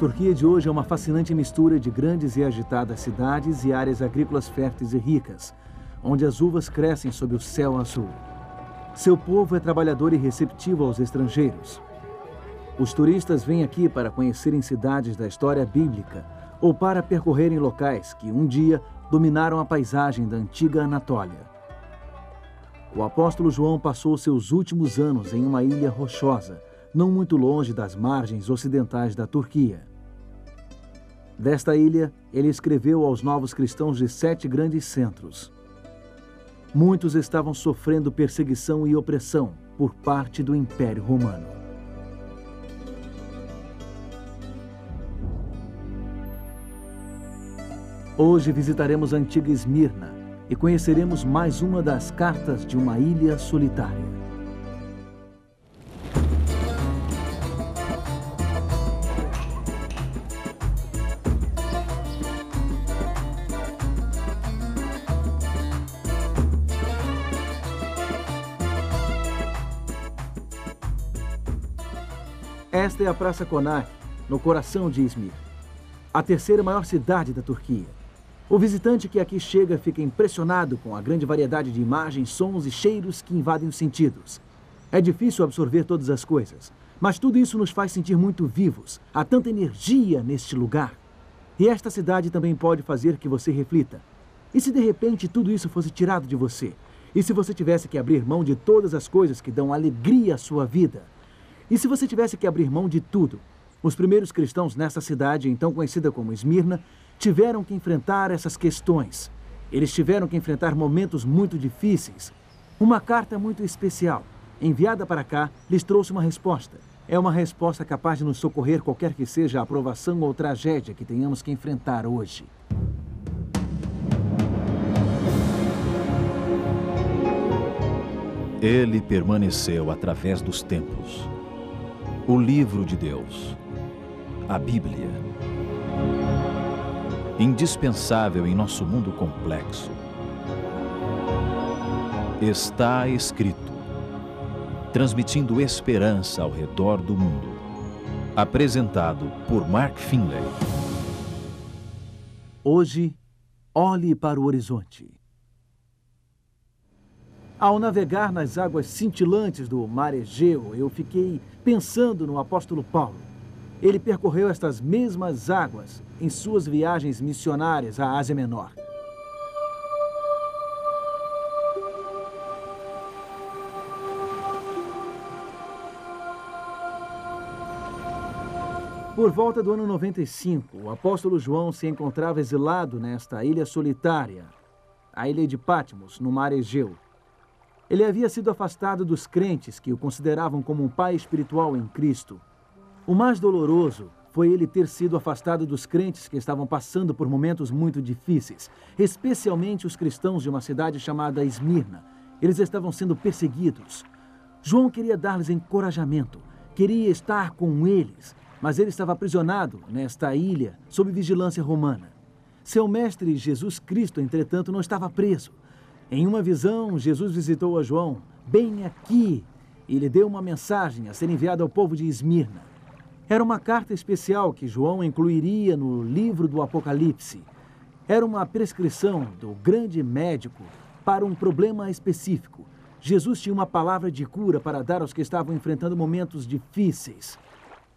Turquia de hoje é uma fascinante mistura de grandes e agitadas cidades e áreas agrícolas férteis e ricas, onde as uvas crescem sob o céu azul. Seu povo é trabalhador e receptivo aos estrangeiros. Os turistas vêm aqui para conhecerem cidades da história bíblica ou para percorrerem locais que um dia dominaram a paisagem da antiga Anatólia. O apóstolo João passou seus últimos anos em uma ilha rochosa, não muito longe das margens ocidentais da Turquia. Desta ilha, ele escreveu aos novos cristãos de sete grandes centros. Muitos estavam sofrendo perseguição e opressão por parte do Império Romano. Hoje visitaremos a antiga Esmirna e conheceremos mais uma das cartas de uma ilha solitária. Esta é a Praça Konak, no coração de Izmir, a terceira maior cidade da Turquia. O visitante que aqui chega fica impressionado com a grande variedade de imagens, sons e cheiros que invadem os sentidos. É difícil absorver todas as coisas, mas tudo isso nos faz sentir muito vivos. Há tanta energia neste lugar. E esta cidade também pode fazer que você reflita. E se de repente tudo isso fosse tirado de você? E se você tivesse que abrir mão de todas as coisas que dão alegria à sua vida? E se você tivesse que abrir mão de tudo? Os primeiros cristãos nessa cidade, então conhecida como Esmirna, tiveram que enfrentar essas questões. Eles tiveram que enfrentar momentos muito difíceis. Uma carta muito especial, enviada para cá, lhes trouxe uma resposta. É uma resposta capaz de nos socorrer qualquer que seja a aprovação ou tragédia que tenhamos que enfrentar hoje. Ele permaneceu através dos tempos o livro de Deus, a Bíblia. Indispensável em nosso mundo complexo. Está escrito, transmitindo esperança ao redor do mundo. Apresentado por Mark Finlay. Hoje, olhe para o horizonte. Ao navegar nas águas cintilantes do mar Egeu, eu fiquei pensando no apóstolo Paulo. Ele percorreu estas mesmas águas em suas viagens missionárias à Ásia Menor. Por volta do ano 95, o apóstolo João se encontrava exilado nesta ilha solitária, a ilha de Patmos, no mar Egeu. Ele havia sido afastado dos crentes que o consideravam como um pai espiritual em Cristo. O mais doloroso foi ele ter sido afastado dos crentes que estavam passando por momentos muito difíceis, especialmente os cristãos de uma cidade chamada Esmirna. Eles estavam sendo perseguidos. João queria dar-lhes encorajamento, queria estar com eles, mas ele estava aprisionado nesta ilha sob vigilância romana. Seu mestre Jesus Cristo, entretanto, não estava preso. Em uma visão, Jesus visitou a João, bem aqui, e lhe deu uma mensagem a ser enviada ao povo de Esmirna. Era uma carta especial que João incluiria no livro do Apocalipse. Era uma prescrição do grande médico para um problema específico. Jesus tinha uma palavra de cura para dar aos que estavam enfrentando momentos difíceis.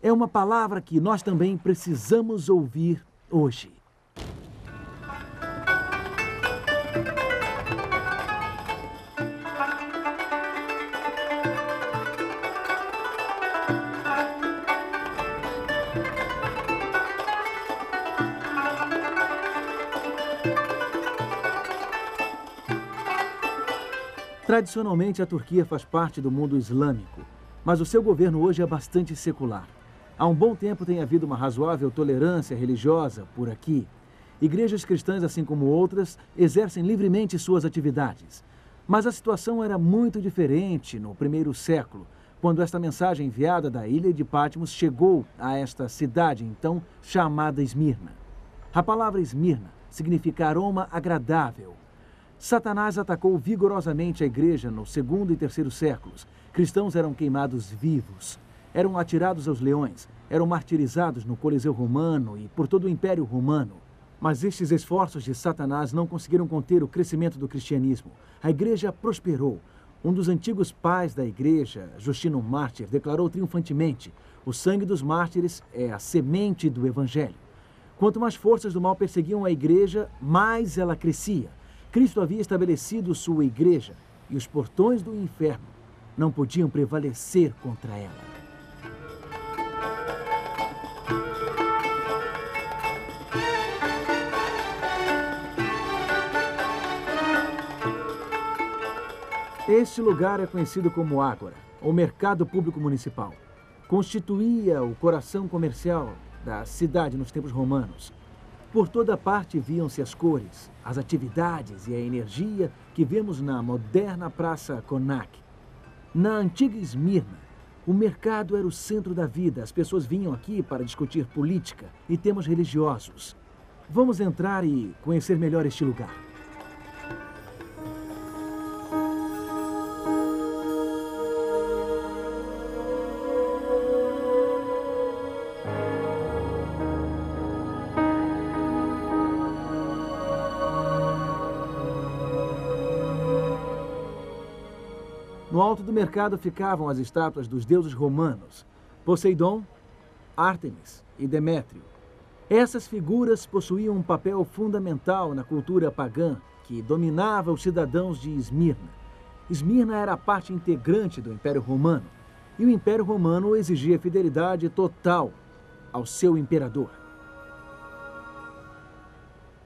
É uma palavra que nós também precisamos ouvir hoje. Tradicionalmente, a Turquia faz parte do mundo islâmico, mas o seu governo hoje é bastante secular. Há um bom tempo tem havido uma razoável tolerância religiosa por aqui. Igrejas cristãs, assim como outras, exercem livremente suas atividades. Mas a situação era muito diferente no primeiro século, quando esta mensagem enviada da ilha de Patmos chegou a esta cidade, então chamada Esmirna. A palavra Esmirna significa aroma agradável, Satanás atacou vigorosamente a igreja no segundo e terceiro séculos. Cristãos eram queimados vivos. eram atirados aos leões, eram martirizados no Coliseu Romano e por todo o Império Romano. Mas estes esforços de Satanás não conseguiram conter o crescimento do cristianismo. A igreja prosperou. Um dos antigos pais da igreja, Justino Mártir, declarou triunfantemente: o sangue dos mártires é a semente do evangelho. Quanto mais forças do mal perseguiam a igreja, mais ela crescia. Cristo havia estabelecido sua igreja e os portões do inferno não podiam prevalecer contra ela. Este lugar é conhecido como Ágora, o Mercado Público Municipal. Constituía o coração comercial da cidade nos tempos romanos. Por toda parte viam-se as cores, as atividades e a energia que vemos na moderna Praça Konak. Na antiga Esmirna, o mercado era o centro da vida. As pessoas vinham aqui para discutir política e temas religiosos. Vamos entrar e conhecer melhor este lugar. Do mercado ficavam as estátuas dos deuses romanos, Poseidon, Ártemis e Demétrio. Essas figuras possuíam um papel fundamental na cultura pagã que dominava os cidadãos de Esmirna. Esmirna era parte integrante do Império Romano, e o Império Romano exigia fidelidade total ao seu imperador.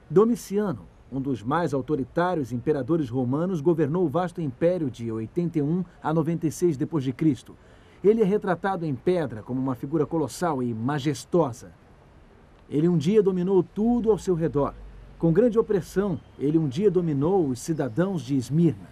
Domiciano um dos mais autoritários imperadores romanos, governou o vasto império de 81 a 96 d.C. Ele é retratado em pedra como uma figura colossal e majestosa. Ele um dia dominou tudo ao seu redor. Com grande opressão, ele um dia dominou os cidadãos de Esmirna.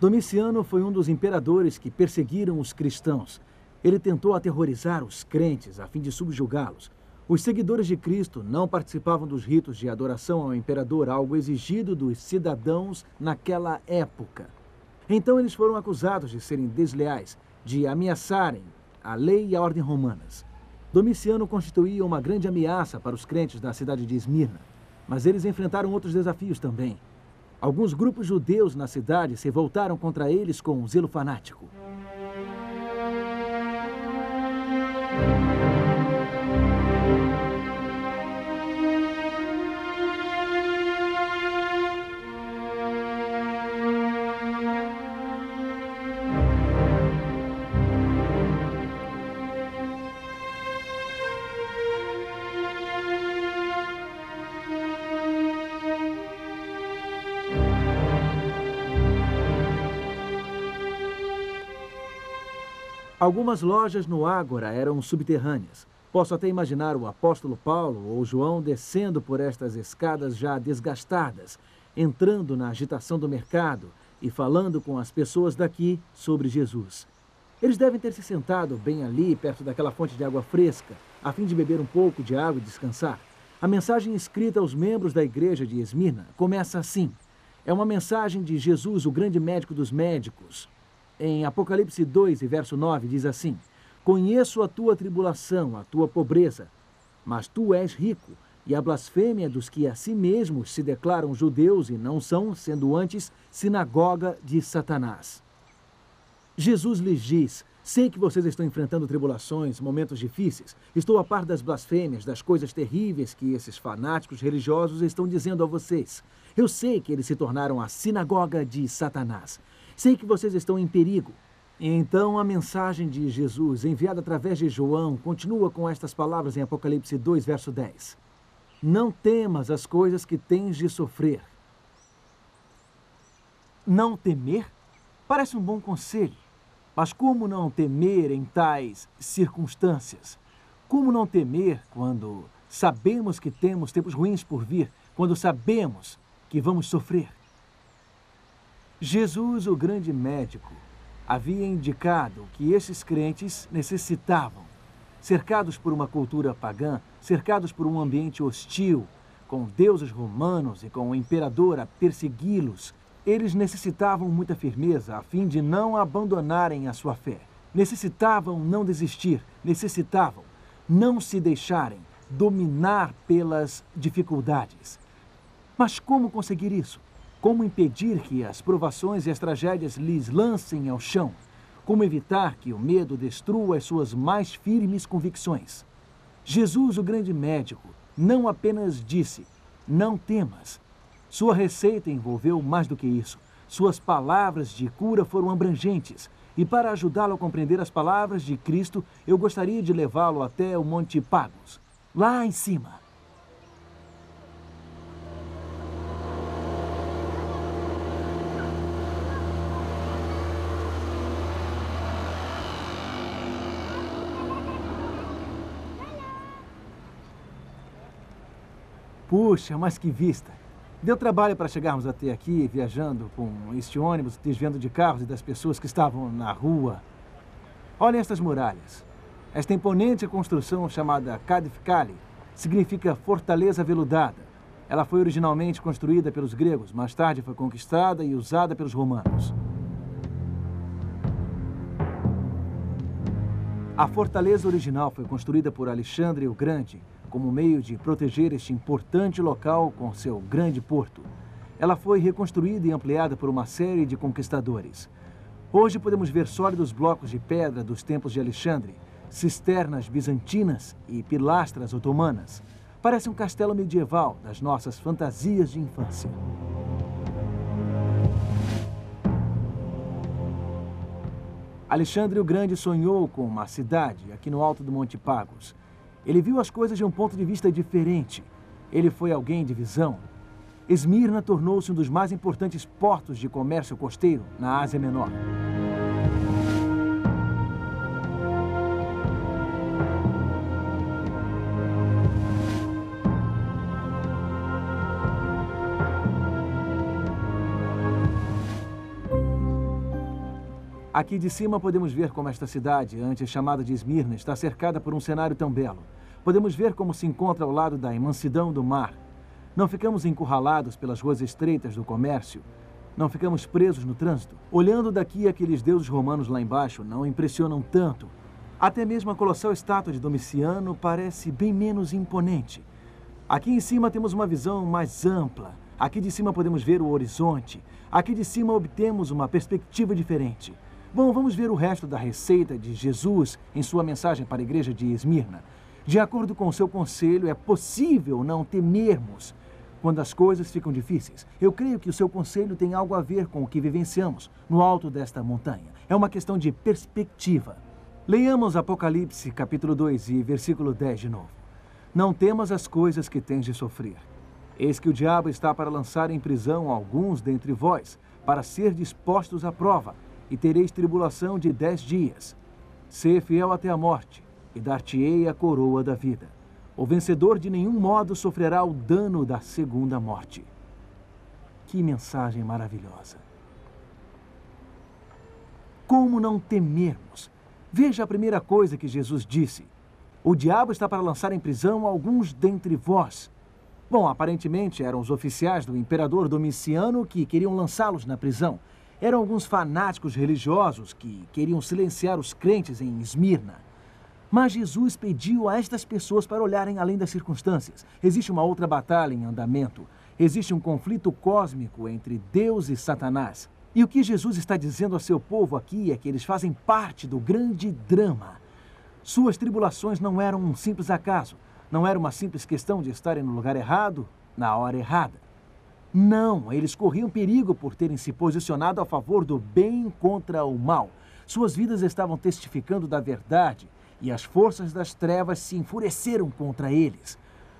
Domiciano foi um dos imperadores que perseguiram os cristãos. Ele tentou aterrorizar os crentes a fim de subjugá-los. Os seguidores de Cristo não participavam dos ritos de adoração ao imperador, algo exigido dos cidadãos naquela época. Então eles foram acusados de serem desleais, de ameaçarem a lei e a ordem romanas. Domiciano constituía uma grande ameaça para os crentes da cidade de Esmirna, mas eles enfrentaram outros desafios também. Alguns grupos judeus na cidade se voltaram contra eles com um zelo fanático. Algumas lojas no Ágora eram subterrâneas. Posso até imaginar o apóstolo Paulo ou João descendo por estas escadas já desgastadas, entrando na agitação do mercado e falando com as pessoas daqui sobre Jesus. Eles devem ter se sentado bem ali, perto daquela fonte de água fresca, a fim de beber um pouco de água e descansar. A mensagem escrita aos membros da igreja de Esmirna começa assim: é uma mensagem de Jesus, o grande médico dos médicos, em Apocalipse 2, verso 9, diz assim: Conheço a tua tribulação, a tua pobreza, mas tu és rico, e a blasfêmia dos que a si mesmos se declaram judeus e não são, sendo antes sinagoga de Satanás. Jesus lhes diz: Sei que vocês estão enfrentando tribulações, momentos difíceis. Estou a par das blasfêmias, das coisas terríveis que esses fanáticos religiosos estão dizendo a vocês. Eu sei que eles se tornaram a sinagoga de Satanás. Sei que vocês estão em perigo. Então a mensagem de Jesus, enviada através de João, continua com estas palavras em Apocalipse 2, verso 10. Não temas as coisas que tens de sofrer. Não temer parece um bom conselho, mas como não temer em tais circunstâncias? Como não temer quando sabemos que temos tempos ruins por vir, quando sabemos que vamos sofrer? Jesus, o grande médico, havia indicado que esses crentes necessitavam, cercados por uma cultura pagã, cercados por um ambiente hostil, com deuses romanos e com o imperador a persegui-los, eles necessitavam muita firmeza a fim de não abandonarem a sua fé. Necessitavam não desistir, necessitavam não se deixarem dominar pelas dificuldades. Mas como conseguir isso? Como impedir que as provações e as tragédias lhes lancem ao chão? Como evitar que o medo destrua as suas mais firmes convicções? Jesus, o grande médico, não apenas disse: Não temas. Sua receita envolveu mais do que isso. Suas palavras de cura foram abrangentes. E para ajudá-lo a compreender as palavras de Cristo, eu gostaria de levá-lo até o Monte Pagos, lá em cima. Puxa, mas que vista! Deu trabalho para chegarmos até aqui, viajando com este ônibus, desviando de carros e das pessoas que estavam na rua. Olhem estas muralhas. Esta imponente construção chamada Cadifcali significa fortaleza veludada. Ela foi originalmente construída pelos gregos, mais tarde foi conquistada e usada pelos romanos. A fortaleza original foi construída por Alexandre o Grande como meio de proteger este importante local com seu grande porto. Ela foi reconstruída e ampliada por uma série de conquistadores. Hoje podemos ver sólidos blocos de pedra dos tempos de Alexandre, cisternas bizantinas e pilastras otomanas. Parece um castelo medieval das nossas fantasias de infância. Alexandre o Grande sonhou com uma cidade aqui no alto do Monte Pagos. Ele viu as coisas de um ponto de vista diferente. Ele foi alguém de visão. Esmirna tornou-se um dos mais importantes portos de comércio costeiro na Ásia Menor. Aqui de cima podemos ver como esta cidade, antes chamada de Esmirna, está cercada por um cenário tão belo. Podemos ver como se encontra ao lado da imensidão do mar. Não ficamos encurralados pelas ruas estreitas do comércio. Não ficamos presos no trânsito. Olhando daqui, aqueles deuses romanos lá embaixo não impressionam tanto. Até mesmo a colossal estátua de Domiciano parece bem menos imponente. Aqui em cima temos uma visão mais ampla. Aqui de cima podemos ver o horizonte. Aqui de cima obtemos uma perspectiva diferente. Bom, vamos ver o resto da receita de Jesus em sua mensagem para a igreja de Esmirna. De acordo com o seu conselho, é possível não temermos quando as coisas ficam difíceis. Eu creio que o seu conselho tem algo a ver com o que vivenciamos no alto desta montanha. É uma questão de perspectiva. Leiamos Apocalipse, capítulo 2 e versículo 10 de novo. Não temas as coisas que tens de sofrer. Eis que o diabo está para lançar em prisão alguns dentre vós, para ser dispostos à prova e tereis tribulação de dez dias. Sê fiel até a morte, e dar-te-ei a coroa da vida. O vencedor de nenhum modo sofrerá o dano da segunda morte. Que mensagem maravilhosa! Como não temermos? Veja a primeira coisa que Jesus disse: O diabo está para lançar em prisão alguns dentre vós. Bom, aparentemente eram os oficiais do imperador Domiciano que queriam lançá-los na prisão eram alguns fanáticos religiosos que queriam silenciar os crentes em Esmirna. Mas Jesus pediu a estas pessoas para olharem além das circunstâncias. Existe uma outra batalha em andamento. Existe um conflito cósmico entre Deus e Satanás. E o que Jesus está dizendo a seu povo aqui é que eles fazem parte do grande drama. Suas tribulações não eram um simples acaso. Não era uma simples questão de estarem no lugar errado, na hora errada. Não, eles corriam perigo por terem se posicionado a favor do bem contra o mal. Suas vidas estavam testificando da verdade e as forças das trevas se enfureceram contra eles.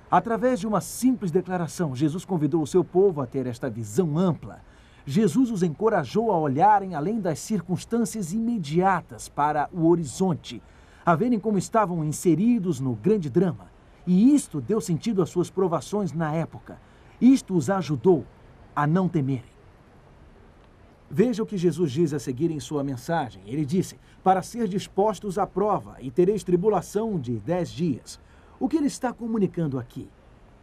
Através de uma simples declaração, Jesus convidou o seu povo a ter esta visão ampla. Jesus os encorajou a olharem além das circunstâncias imediatas para o horizonte, a verem como estavam inseridos no grande drama. E isto deu sentido às suas provações na época. Isto os ajudou a não temerem. Veja o que Jesus diz a seguir em sua mensagem. Ele disse: Para ser dispostos à prova, e tereis tribulação de dez dias. O que ele está comunicando aqui?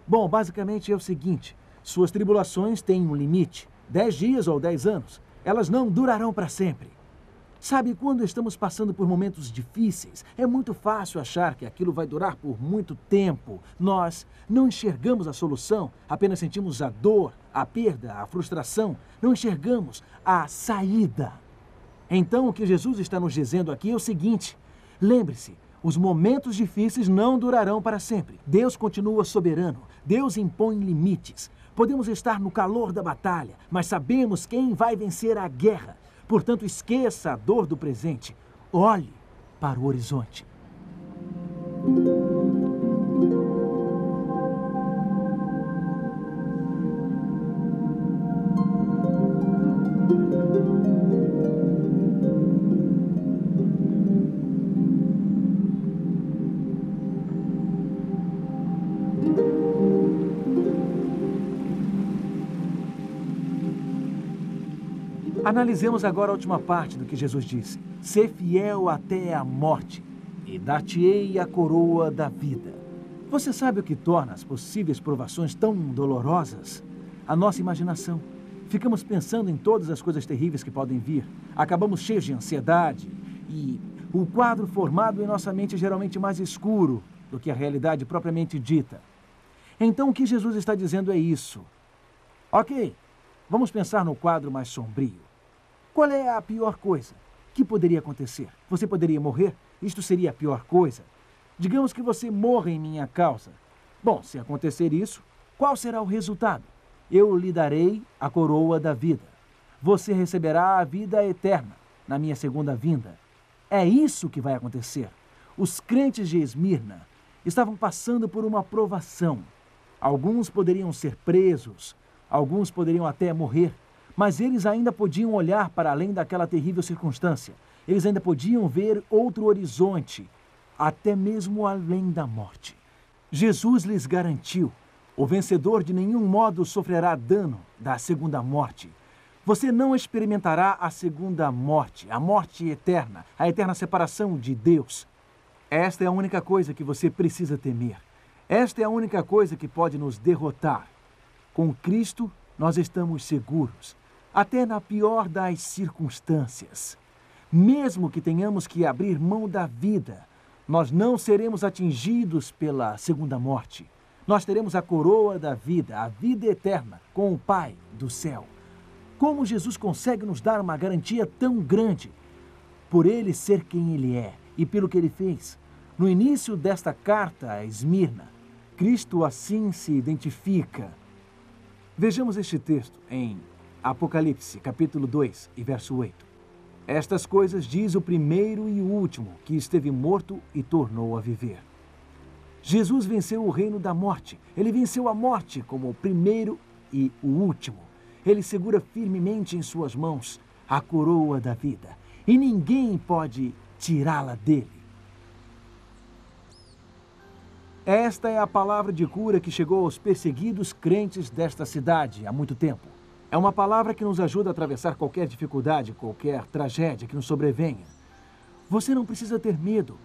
Bom, basicamente é o seguinte: suas tribulações têm um limite, dez dias ou dez anos. Elas não durarão para sempre. Sabe, quando estamos passando por momentos difíceis, é muito fácil achar que aquilo vai durar por muito tempo. Nós não enxergamos a solução, apenas sentimos a dor, a perda, a frustração, não enxergamos a saída. Então, o que Jesus está nos dizendo aqui é o seguinte: lembre-se, os momentos difíceis não durarão para sempre. Deus continua soberano, Deus impõe limites. Podemos estar no calor da batalha, mas sabemos quem vai vencer a guerra. Portanto, esqueça a dor do presente. Olhe para o horizonte. Analisemos agora a última parte do que Jesus disse: Ser fiel até a morte, e dar-te-ei a coroa da vida. Você sabe o que torna as possíveis provações tão dolorosas? A nossa imaginação. Ficamos pensando em todas as coisas terríveis que podem vir. Acabamos cheios de ansiedade e o quadro formado em nossa mente é geralmente mais escuro do que a realidade propriamente dita. Então o que Jesus está dizendo é isso. Ok, vamos pensar no quadro mais sombrio. Qual é a pior coisa que poderia acontecer? Você poderia morrer? Isto seria a pior coisa. Digamos que você morra em minha causa. Bom, se acontecer isso, qual será o resultado? Eu lhe darei a coroa da vida. Você receberá a vida eterna na minha segunda vinda. É isso que vai acontecer. Os crentes de Esmirna estavam passando por uma provação. Alguns poderiam ser presos, alguns poderiam até morrer. Mas eles ainda podiam olhar para além daquela terrível circunstância. Eles ainda podiam ver outro horizonte, até mesmo além da morte. Jesus lhes garantiu: o vencedor de nenhum modo sofrerá dano da segunda morte. Você não experimentará a segunda morte, a morte eterna, a eterna separação de Deus. Esta é a única coisa que você precisa temer. Esta é a única coisa que pode nos derrotar. Com Cristo, nós estamos seguros até na pior das circunstâncias. Mesmo que tenhamos que abrir mão da vida, nós não seremos atingidos pela segunda morte. Nós teremos a coroa da vida, a vida eterna, com o Pai do céu. Como Jesus consegue nos dar uma garantia tão grande? Por ele ser quem ele é e pelo que ele fez. No início desta carta a Esmirna, Cristo assim se identifica. Vejamos este texto em Apocalipse, capítulo 2 e verso 8. Estas coisas diz o primeiro e o último, que esteve morto e tornou a viver. Jesus venceu o reino da morte. Ele venceu a morte como o primeiro e o último. Ele segura firmemente em suas mãos a coroa da vida. E ninguém pode tirá-la dele. Esta é a palavra de cura que chegou aos perseguidos crentes desta cidade há muito tempo. É uma palavra que nos ajuda a atravessar qualquer dificuldade, qualquer tragédia que nos sobrevenha. Você não precisa ter medo,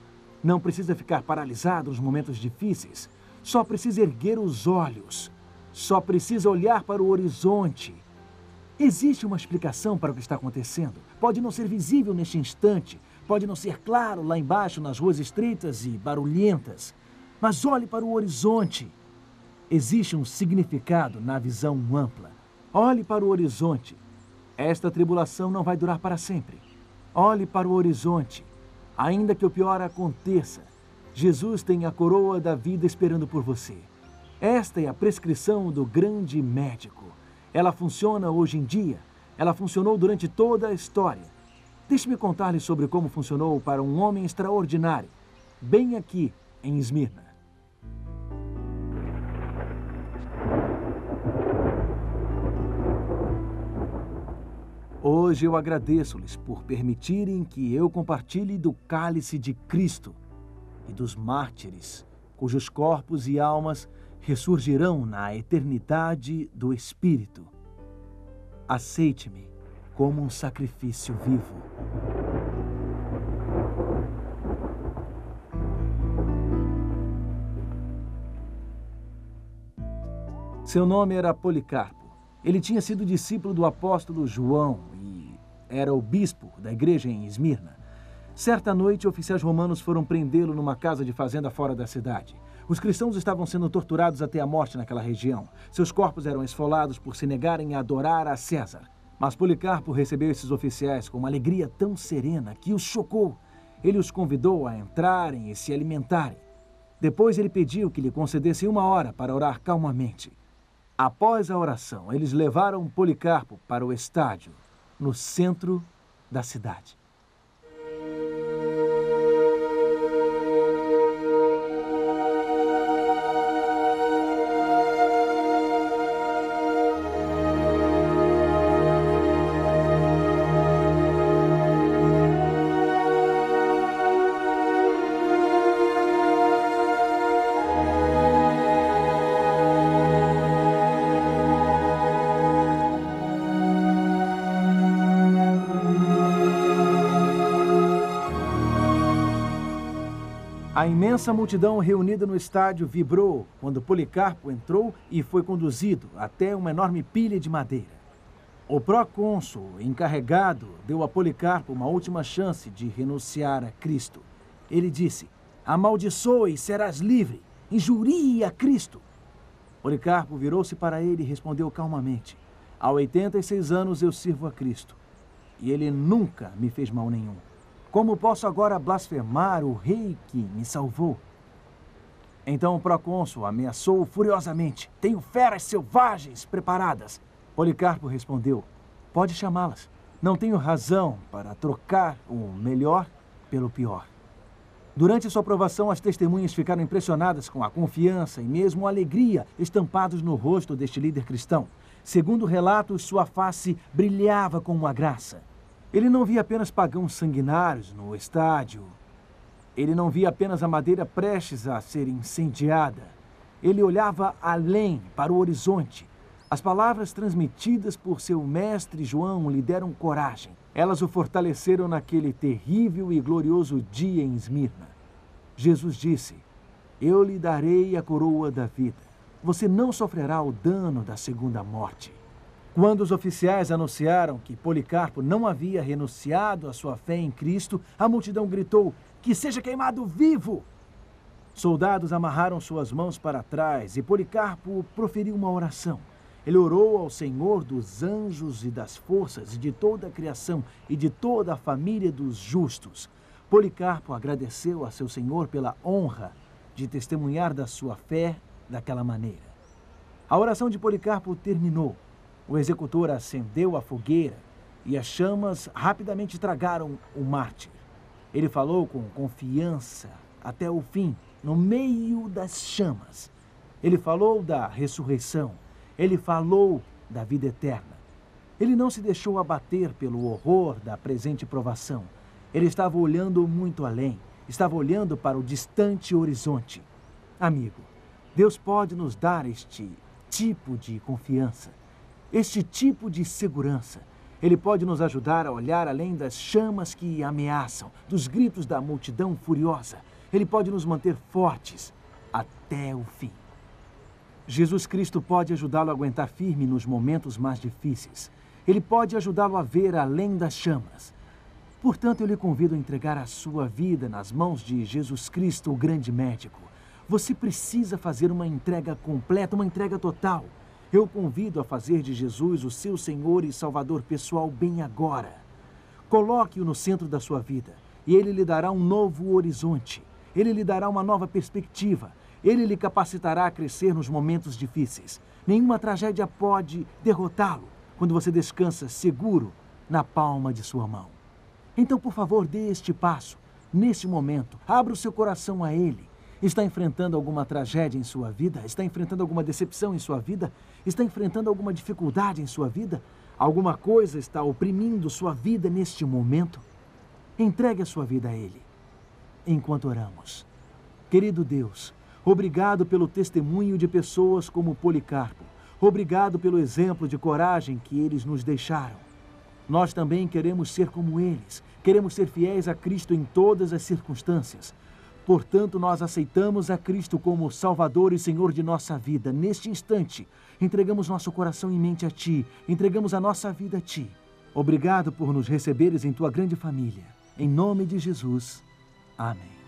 não precisa ficar paralisado nos momentos difíceis, só precisa erguer os olhos, só precisa olhar para o horizonte. Existe uma explicação para o que está acontecendo. Pode não ser visível neste instante, pode não ser claro lá embaixo nas ruas estreitas e barulhentas, mas olhe para o horizonte. Existe um significado na visão ampla. Olhe para o horizonte. Esta tribulação não vai durar para sempre. Olhe para o horizonte. Ainda que o pior aconteça, Jesus tem a coroa da vida esperando por você. Esta é a prescrição do grande médico. Ela funciona hoje em dia. Ela funcionou durante toda a história. Deixe-me contar-lhe sobre como funcionou para um homem extraordinário, bem aqui em Esmirna. Hoje eu agradeço-lhes por permitirem que eu compartilhe do cálice de Cristo e dos mártires, cujos corpos e almas ressurgirão na eternidade do Espírito. Aceite-me como um sacrifício vivo. Seu nome era Policarpo. Ele tinha sido discípulo do apóstolo João era o bispo da igreja em Esmirna. Certa noite, oficiais romanos foram prendê-lo numa casa de fazenda fora da cidade. Os cristãos estavam sendo torturados até a morte naquela região. Seus corpos eram esfolados por se negarem a adorar a César. Mas Policarpo recebeu esses oficiais com uma alegria tão serena que os chocou. Ele os convidou a entrarem e se alimentarem. Depois ele pediu que lhe concedessem uma hora para orar calmamente. Após a oração, eles levaram Policarpo para o estádio, no centro da cidade. A imensa multidão reunida no estádio vibrou quando Policarpo entrou e foi conduzido até uma enorme pilha de madeira. O procônsul encarregado deu a Policarpo uma última chance de renunciar a Cristo. Ele disse: Amaldiçoe, serás livre. Injurie a Cristo. Policarpo virou-se para ele e respondeu calmamente: Há 86 anos eu sirvo a Cristo e ele nunca me fez mal nenhum. Como posso agora blasfemar o rei que me salvou? Então o procônsul ameaçou furiosamente. Tenho feras selvagens preparadas. Policarpo respondeu: Pode chamá-las. Não tenho razão para trocar o melhor pelo pior. Durante sua aprovação, as testemunhas ficaram impressionadas com a confiança e mesmo alegria estampados no rosto deste líder cristão. Segundo relatos, sua face brilhava com uma graça. Ele não via apenas pagãos sanguinários no estádio. Ele não via apenas a madeira prestes a ser incendiada. Ele olhava além, para o horizonte. As palavras transmitidas por seu mestre João lhe deram coragem. Elas o fortaleceram naquele terrível e glorioso dia em Esmirna. Jesus disse: Eu lhe darei a coroa da vida. Você não sofrerá o dano da segunda morte. Quando os oficiais anunciaram que Policarpo não havia renunciado à sua fé em Cristo, a multidão gritou: Que seja queimado vivo! Soldados amarraram suas mãos para trás e Policarpo proferiu uma oração. Ele orou ao Senhor dos anjos e das forças, de toda a criação e de toda a família dos justos. Policarpo agradeceu a seu Senhor pela honra de testemunhar da sua fé daquela maneira. A oração de Policarpo terminou o executor acendeu a fogueira e as chamas rapidamente tragaram o mártir. Ele falou com confiança até o fim, no meio das chamas. Ele falou da ressurreição. Ele falou da vida eterna. Ele não se deixou abater pelo horror da presente provação. Ele estava olhando muito além, estava olhando para o distante horizonte. Amigo, Deus pode nos dar este tipo de confiança. Este tipo de segurança, ele pode nos ajudar a olhar além das chamas que ameaçam, dos gritos da multidão furiosa. Ele pode nos manter fortes até o fim. Jesus Cristo pode ajudá-lo a aguentar firme nos momentos mais difíceis. Ele pode ajudá-lo a ver além das chamas. Portanto, eu lhe convido a entregar a sua vida nas mãos de Jesus Cristo, o grande médico. Você precisa fazer uma entrega completa, uma entrega total. Eu convido a fazer de Jesus o seu Senhor e Salvador pessoal bem agora. Coloque-o no centro da sua vida e ele lhe dará um novo horizonte. Ele lhe dará uma nova perspectiva. Ele lhe capacitará a crescer nos momentos difíceis. Nenhuma tragédia pode derrotá-lo quando você descansa seguro na palma de sua mão. Então, por favor, dê este passo. Neste momento, abra o seu coração a Ele Está enfrentando alguma tragédia em sua vida? Está enfrentando alguma decepção em sua vida? Está enfrentando alguma dificuldade em sua vida? Alguma coisa está oprimindo sua vida neste momento? Entregue a sua vida a Ele. Enquanto oramos. Querido Deus, obrigado pelo testemunho de pessoas como Policarpo. Obrigado pelo exemplo de coragem que eles nos deixaram. Nós também queremos ser como eles. Queremos ser fiéis a Cristo em todas as circunstâncias. Portanto, nós aceitamos a Cristo como Salvador e Senhor de nossa vida. Neste instante, entregamos nosso coração e mente a Ti, entregamos a nossa vida a Ti. Obrigado por nos receberes em tua grande família. Em nome de Jesus. Amém.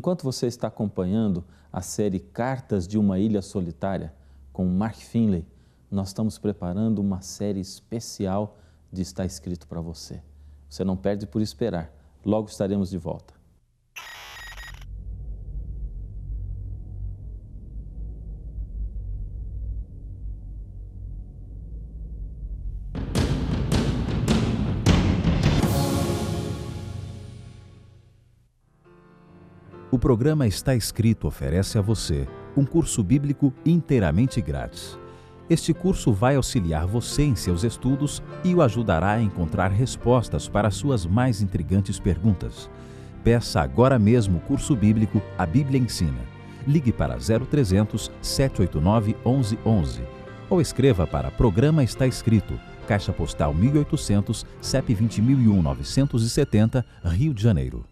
Enquanto você está acompanhando a série Cartas de uma Ilha Solitária com Mark Finley, nós estamos preparando uma série especial de Está Escrito para você. Você não perde por esperar. Logo estaremos de volta. O programa Está Escrito oferece a você um curso bíblico inteiramente grátis. Este curso vai auxiliar você em seus estudos e o ajudará a encontrar respostas para suas mais intrigantes perguntas. Peça agora mesmo o curso bíblico A Bíblia Ensina. Ligue para 0300 789 1111 ou escreva para Programa Está Escrito, Caixa Postal 1800, CEP 20001 970, Rio de Janeiro.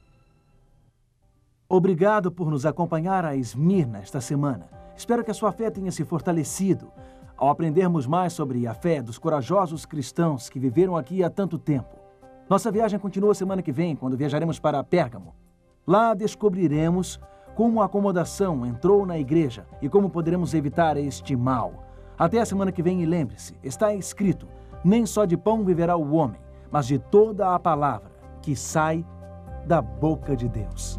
Obrigado por nos acompanhar a Esmirna esta semana. Espero que a sua fé tenha se fortalecido ao aprendermos mais sobre a fé dos corajosos cristãos que viveram aqui há tanto tempo. Nossa viagem continua semana que vem, quando viajaremos para Pérgamo. Lá descobriremos como a acomodação entrou na igreja e como poderemos evitar este mal. Até a semana que vem e lembre-se, está escrito: nem só de pão viverá o homem, mas de toda a palavra que sai da boca de Deus.